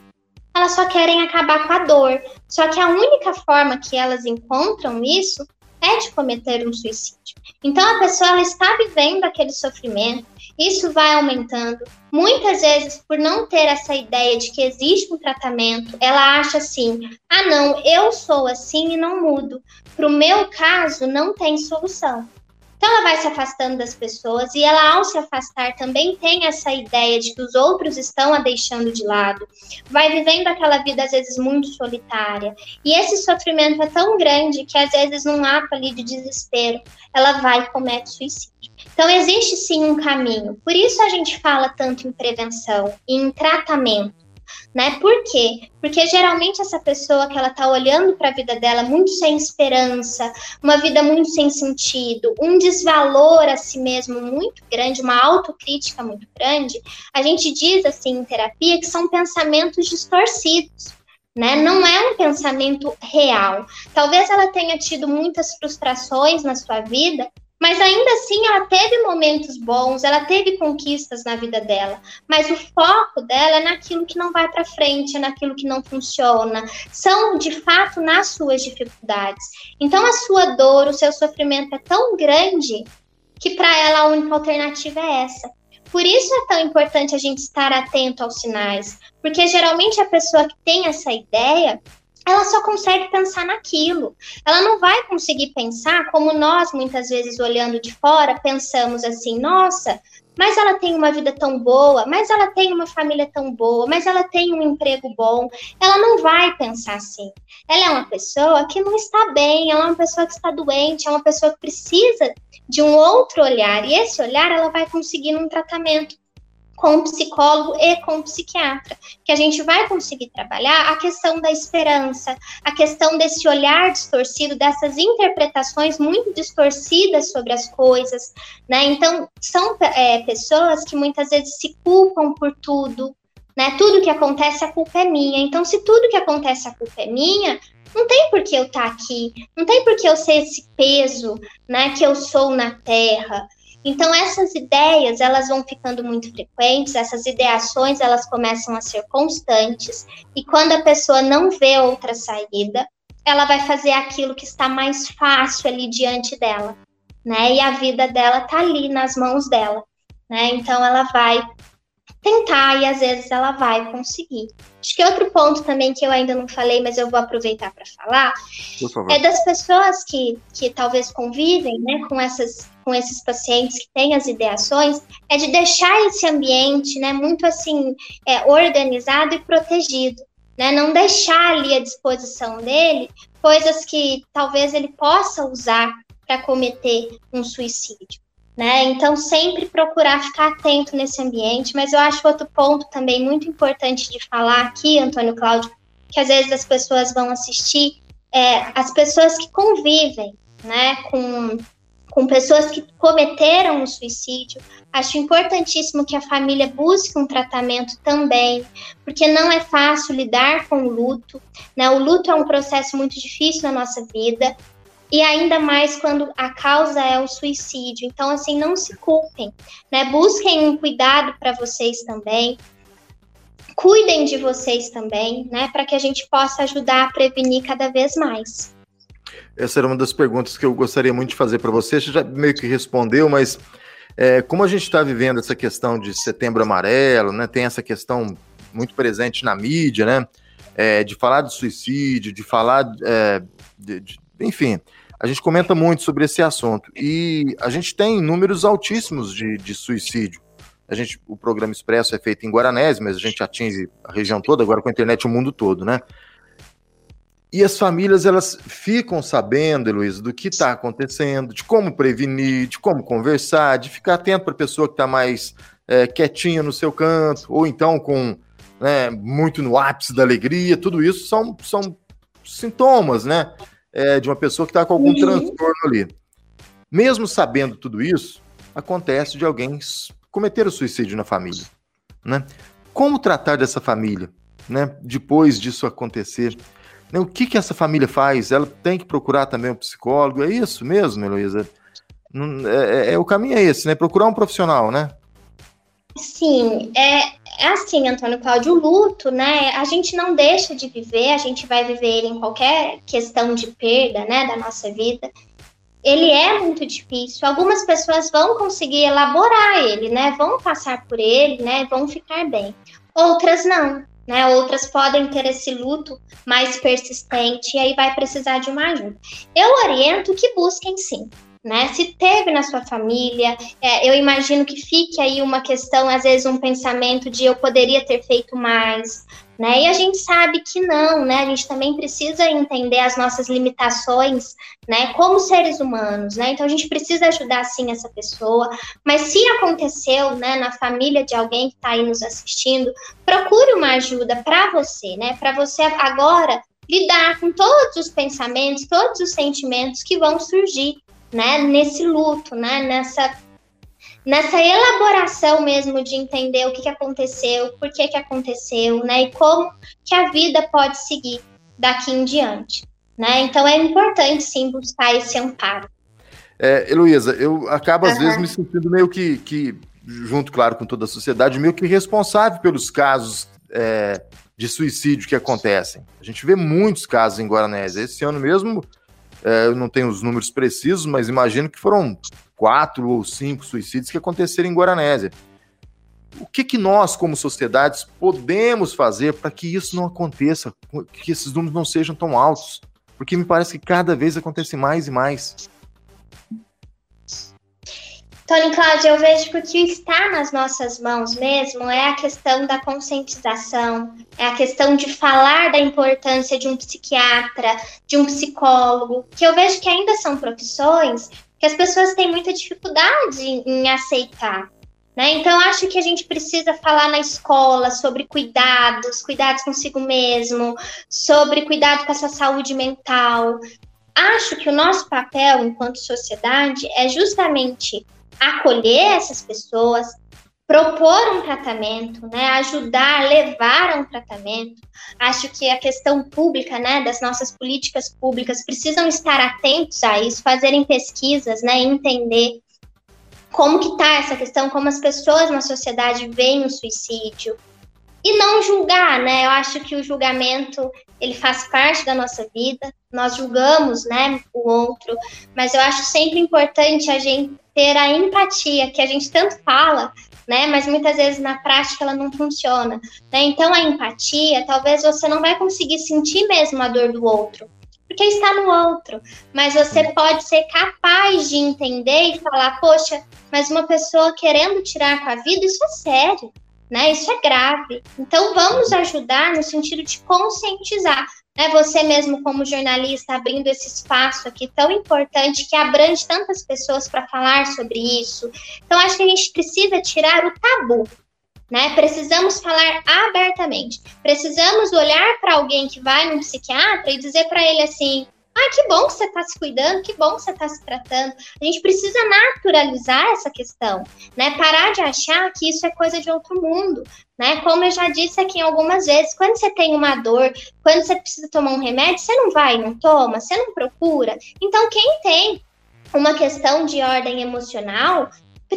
S5: elas só querem acabar com a dor. Só que a única forma que elas encontram isso é de cometer um suicídio. Então a pessoa ela está vivendo aquele sofrimento, isso vai aumentando. Muitas vezes, por não ter essa ideia de que existe um tratamento, ela acha assim: ah, não, eu sou assim e não mudo. Para o meu caso, não tem solução. Então, ela vai se afastando das pessoas e ela, ao se afastar, também tem essa ideia de que os outros estão a deixando de lado. Vai vivendo aquela vida, às vezes, muito solitária. E esse sofrimento é tão grande que, às vezes, num ato ali de desespero, ela vai e comete suicídio. Então, existe sim um caminho. Por isso a gente fala tanto em prevenção em tratamento né? Por quê? Porque geralmente essa pessoa que ela tá olhando para a vida dela muito sem esperança, uma vida muito sem sentido, um desvalor a si mesmo muito grande, uma autocrítica muito grande, a gente diz assim em terapia que são pensamentos distorcidos. Né? Não é um pensamento real. Talvez ela tenha tido muitas frustrações na sua vida, mas ainda assim, ela teve momentos bons, ela teve conquistas na vida dela. Mas o foco dela é naquilo que não vai para frente, é naquilo que não funciona. São, de fato, nas suas dificuldades. Então, a sua dor, o seu sofrimento é tão grande que para ela a única alternativa é essa. Por isso é tão importante a gente estar atento aos sinais, porque geralmente a pessoa que tem essa ideia, ela só consegue pensar naquilo. Ela não vai conseguir pensar como nós, muitas vezes, olhando de fora, pensamos assim: nossa, mas ela tem uma vida tão boa, mas ela tem uma família tão boa, mas ela tem um emprego bom. Ela não vai pensar assim. Ela é uma pessoa que não está bem, ela é uma pessoa que está doente, é uma pessoa que precisa de um outro olhar. E esse olhar ela vai conseguir num tratamento com psicólogo e com psiquiatra, que a gente vai conseguir trabalhar a questão da esperança, a questão desse olhar distorcido, dessas interpretações muito distorcidas sobre as coisas, né? Então, são é, pessoas que muitas vezes se culpam por tudo, né? Tudo que acontece, a culpa é minha. Então, se tudo que acontece, a culpa é minha, não tem por que eu estar tá aqui, não tem por que eu ser esse peso, né, que eu sou na Terra. Então essas ideias, elas vão ficando muito frequentes, essas ideações, elas começam a ser constantes, e quando a pessoa não vê outra saída, ela vai fazer aquilo que está mais fácil ali diante dela, né? E a vida dela tá ali nas mãos dela, né? Então ela vai tentar e às vezes ela vai conseguir. Acho que outro ponto também que eu ainda não falei, mas eu vou aproveitar para falar, é das pessoas que, que talvez convivem né, com, essas, com esses pacientes que têm as ideações, é de deixar esse ambiente né, muito assim é, organizado e protegido. Né, não deixar ali à disposição dele coisas que talvez ele possa usar para cometer um suicídio né? Então, sempre procurar ficar atento nesse ambiente. Mas eu acho outro ponto também muito importante de falar aqui, Antônio Cláudio, que às vezes as pessoas vão assistir, é, as pessoas que convivem, né, com, com pessoas que cometeram o suicídio, acho importantíssimo que a família busque um tratamento também, porque não é fácil lidar com o luto, né? O luto é um processo muito difícil na nossa vida, e ainda mais quando a causa é o suicídio. Então, assim, não se culpem, né? Busquem um cuidado para vocês também. Cuidem de vocês também, né? Para que a gente possa ajudar a prevenir cada vez mais.
S1: Essa era uma das perguntas que eu gostaria muito de fazer para você. Você já meio que respondeu, mas é, como a gente está vivendo essa questão de setembro amarelo, né? Tem essa questão muito presente na mídia, né? É, de falar de suicídio, de falar, é, de, de, enfim, a gente comenta muito sobre esse assunto e a gente tem números altíssimos de, de suicídio. A gente, o programa Expresso é feito em Guaranés, mas a gente atinge a região toda, agora com a internet o mundo todo, né? E as famílias, elas ficam sabendo, Heloísa, do que está acontecendo, de como prevenir, de como conversar, de ficar atento para a pessoa que está mais é, quietinha no seu canto, ou então com né, muito no ápice da alegria, tudo isso são, são sintomas, né? É, de uma pessoa que está com algum transtorno ali. Mesmo sabendo tudo isso, acontece de alguém cometer o suicídio na família. Né? Como tratar dessa família né, depois disso acontecer? Né, o que, que essa família faz? Ela tem que procurar também um psicólogo? É isso mesmo, Heloísa? É, é, é, o caminho é esse, né? Procurar um profissional, né?
S5: Sim, é, é assim, Antônio Cláudio, o luto, né? A gente não deixa de viver, a gente vai viver em qualquer questão de perda, né, da nossa vida. Ele é muito difícil. Algumas pessoas vão conseguir elaborar ele, né? Vão passar por ele, né? Vão ficar bem. Outras não, né? Outras podem ter esse luto mais persistente e aí vai precisar de uma ajuda. Eu oriento que busquem sim, né? Se teve na sua família, é, eu imagino que fique aí uma questão, às vezes um pensamento de eu poderia ter feito mais, né? E a gente sabe que não, né? A gente também precisa entender as nossas limitações, né? Como seres humanos, né? Então a gente precisa ajudar sim essa pessoa. Mas se aconteceu, né, na família de alguém que está aí nos assistindo, procure uma ajuda para você, né? Para você agora lidar com todos os pensamentos, todos os sentimentos que vão surgir né, nesse luto, né, nessa nessa elaboração mesmo de entender o que, que aconteceu, por que, que aconteceu, né, e como que a vida pode seguir daqui em diante, né? Então é importante sim buscar esse amparo.
S1: É, Heloísa, eu acabo às uhum. vezes me sentindo meio que, que, junto, claro, com toda a sociedade, meio que responsável pelos casos é, de suicídio que acontecem. A gente vê muitos casos em Guaranésia. Esse ano mesmo é, eu não tenho os números precisos, mas imagino que foram quatro ou cinco suicídios que aconteceram em Guaranésia. O que, que nós, como sociedades, podemos fazer para que isso não aconteça, que esses números não sejam tão altos? Porque me parece que cada vez acontece mais e mais.
S5: Tony Cláudio, eu vejo que o que está nas nossas mãos mesmo é a questão da conscientização, é a questão de falar da importância de um psiquiatra, de um psicólogo, que eu vejo que ainda são profissões que as pessoas têm muita dificuldade em aceitar. Né? Então, acho que a gente precisa falar na escola sobre cuidados, cuidados consigo mesmo, sobre cuidado com essa saúde mental. Acho que o nosso papel enquanto sociedade é justamente acolher essas pessoas, propor um tratamento, né, ajudar, levar a um tratamento. Acho que a questão pública, né, das nossas políticas públicas precisam estar atentos a isso, fazerem pesquisas, né, entender como que tá essa questão, como as pessoas na sociedade veem o suicídio e não julgar, né? Eu acho que o julgamento ele faz parte da nossa vida. Nós julgamos, né, o outro, mas eu acho sempre importante a gente ter a empatia que a gente tanto fala, né? Mas muitas vezes na prática ela não funciona. Né? Então a empatia, talvez você não vai conseguir sentir mesmo a dor do outro, porque está no outro. Mas você pode ser capaz de entender e falar, poxa, mas uma pessoa querendo tirar com a vida, isso é sério, né? Isso é grave. Então vamos ajudar no sentido de conscientizar. Né, você mesmo como jornalista abrindo esse espaço aqui tão importante que abrange tantas pessoas para falar sobre isso. Então acho que a gente precisa tirar o tabu, né? Precisamos falar abertamente. Precisamos olhar para alguém que vai num psiquiatra e dizer para ele assim: ah, que bom que você está se cuidando, que bom que você está se tratando. A gente precisa naturalizar essa questão, né? Parar de achar que isso é coisa de outro mundo, né? Como eu já disse aqui algumas vezes, quando você tem uma dor, quando você precisa tomar um remédio, você não vai, não toma, você não procura. Então, quem tem uma questão de ordem emocional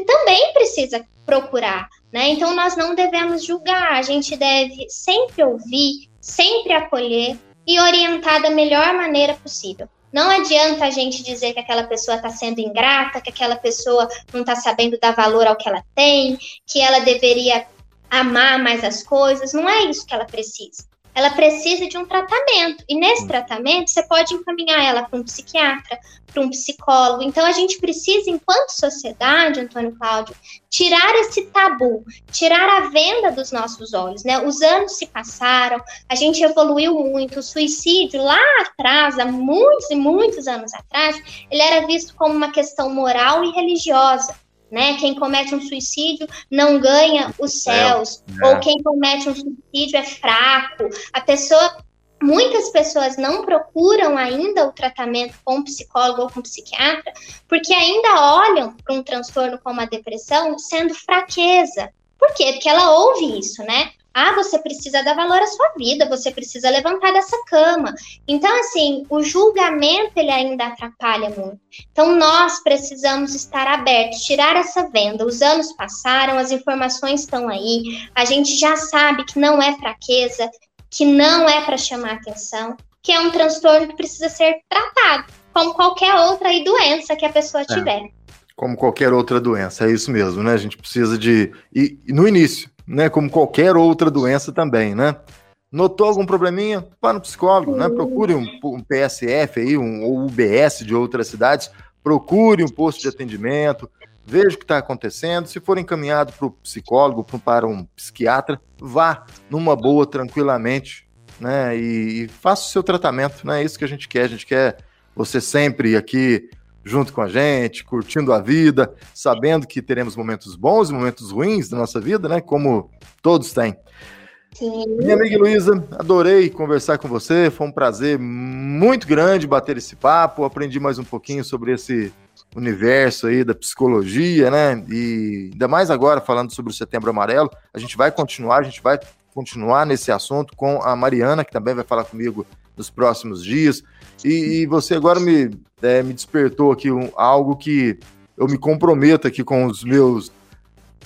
S5: também precisa procurar, né? Então nós não devemos julgar, a gente deve sempre ouvir, sempre acolher e orientar da melhor maneira possível. Não adianta a gente dizer que aquela pessoa está sendo ingrata, que aquela pessoa não está sabendo dar valor ao que ela tem, que ela deveria amar mais as coisas. Não é isso que ela precisa ela precisa de um tratamento. E nesse tratamento, você pode encaminhar ela para um psiquiatra, para um psicólogo. Então, a gente precisa, enquanto sociedade, Antônio Cláudio, tirar esse tabu, tirar a venda dos nossos olhos. Né? Os anos se passaram, a gente evoluiu muito. O suicídio, lá atrás, há muitos e muitos anos atrás, ele era visto como uma questão moral e religiosa né? Quem comete um suicídio não ganha os céus, é, é. ou quem comete um suicídio é fraco. A pessoa muitas pessoas não procuram ainda o tratamento com psicólogo ou com psiquiatra, porque ainda olham para um transtorno como a depressão sendo fraqueza. Por quê? Porque ela ouve isso, né? Ah, você precisa dar valor à sua vida, você precisa levantar dessa cama. Então, assim, o julgamento ele ainda atrapalha muito. Então, nós precisamos estar abertos, tirar essa venda. Os anos passaram, as informações estão aí, a gente já sabe que não é fraqueza, que não é para chamar atenção, que é um transtorno que precisa ser tratado, como qualquer outra doença que a pessoa é. tiver. É,
S1: como qualquer outra doença, é isso mesmo, né? A gente precisa de. E no início, né? Como qualquer outra doença também, né? Notou algum probleminha? Vá no psicólogo, né? Procure um, um PSF aí, um ou UBS de outras cidades, procure um posto de atendimento, veja o que está acontecendo. Se for encaminhado para o psicólogo, para um psiquiatra, vá numa boa, tranquilamente, né? E, e, faça o seu tratamento, né? É isso que a gente quer. A gente quer você sempre aqui junto com a gente, curtindo a vida, sabendo que teremos momentos bons e momentos ruins da nossa vida, né? Como todos têm. Sim. Minha amiga Luísa, adorei conversar com você, foi um prazer muito grande bater esse papo, aprendi mais um pouquinho sobre esse universo aí da psicologia, né? E ainda mais agora falando sobre o Setembro Amarelo, a gente vai continuar, a gente vai continuar nesse assunto com a Mariana, que também vai falar comigo nos próximos dias. E, e você agora me, é, me despertou aqui um, algo que eu me comprometo aqui com os meus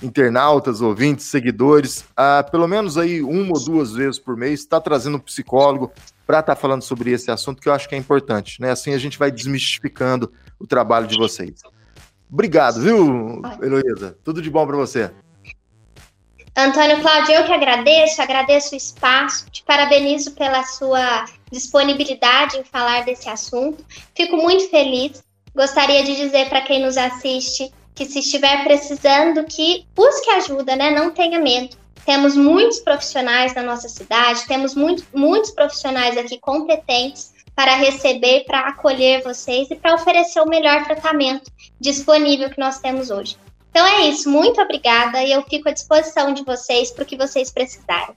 S1: internautas, ouvintes, seguidores, a pelo menos aí uma ou duas vezes por mês, está trazendo um psicólogo para estar tá falando sobre esse assunto que eu acho que é importante, né? Assim a gente vai desmistificando o trabalho de vocês. Obrigado, viu, Heloísa? Tudo de bom para você.
S5: Antônio Cláudio, eu que agradeço, agradeço o espaço, te parabenizo pela sua disponibilidade em falar desse assunto. Fico muito feliz. Gostaria de dizer para quem nos assiste que se estiver precisando, que busque ajuda, né? Não tenha medo. Temos muitos profissionais na nossa cidade, temos muito, muitos profissionais aqui competentes para receber, para acolher vocês e para oferecer o melhor tratamento disponível que nós temos hoje. Então é isso, muito obrigada e eu fico à disposição de vocês para o que vocês precisarem.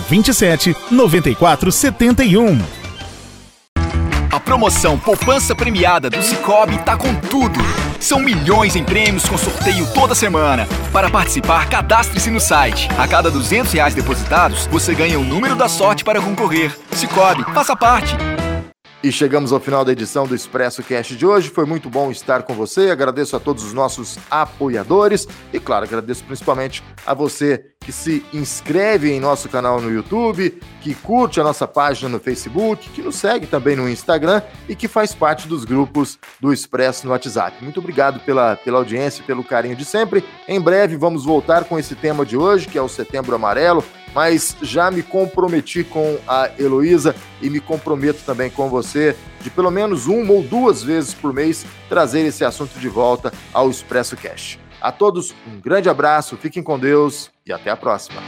S4: 27 94 71.
S6: A promoção Poupança Premiada do Cicobi tá com tudo. São milhões em prêmios com sorteio toda semana. Para participar, cadastre-se no site. A cada 200 reais depositados, você ganha o número da sorte para concorrer. Cicobi, faça parte.
S1: E chegamos ao final da edição do Expresso Cast de hoje. Foi muito bom estar com você. Agradeço a todos os nossos apoiadores e, claro, agradeço principalmente a você que se inscreve em nosso canal no YouTube, que curte a nossa página no Facebook, que nos segue também no Instagram e que faz parte dos grupos do Expresso no WhatsApp. Muito obrigado pela, pela audiência e pelo carinho de sempre. Em breve vamos voltar com esse tema de hoje, que é o Setembro Amarelo mas já me comprometi com a Heloísa e me comprometo também com você de pelo menos uma ou duas vezes por mês trazer esse assunto de volta ao Expresso Cash. A todos um grande abraço, fiquem com Deus e até a próxima.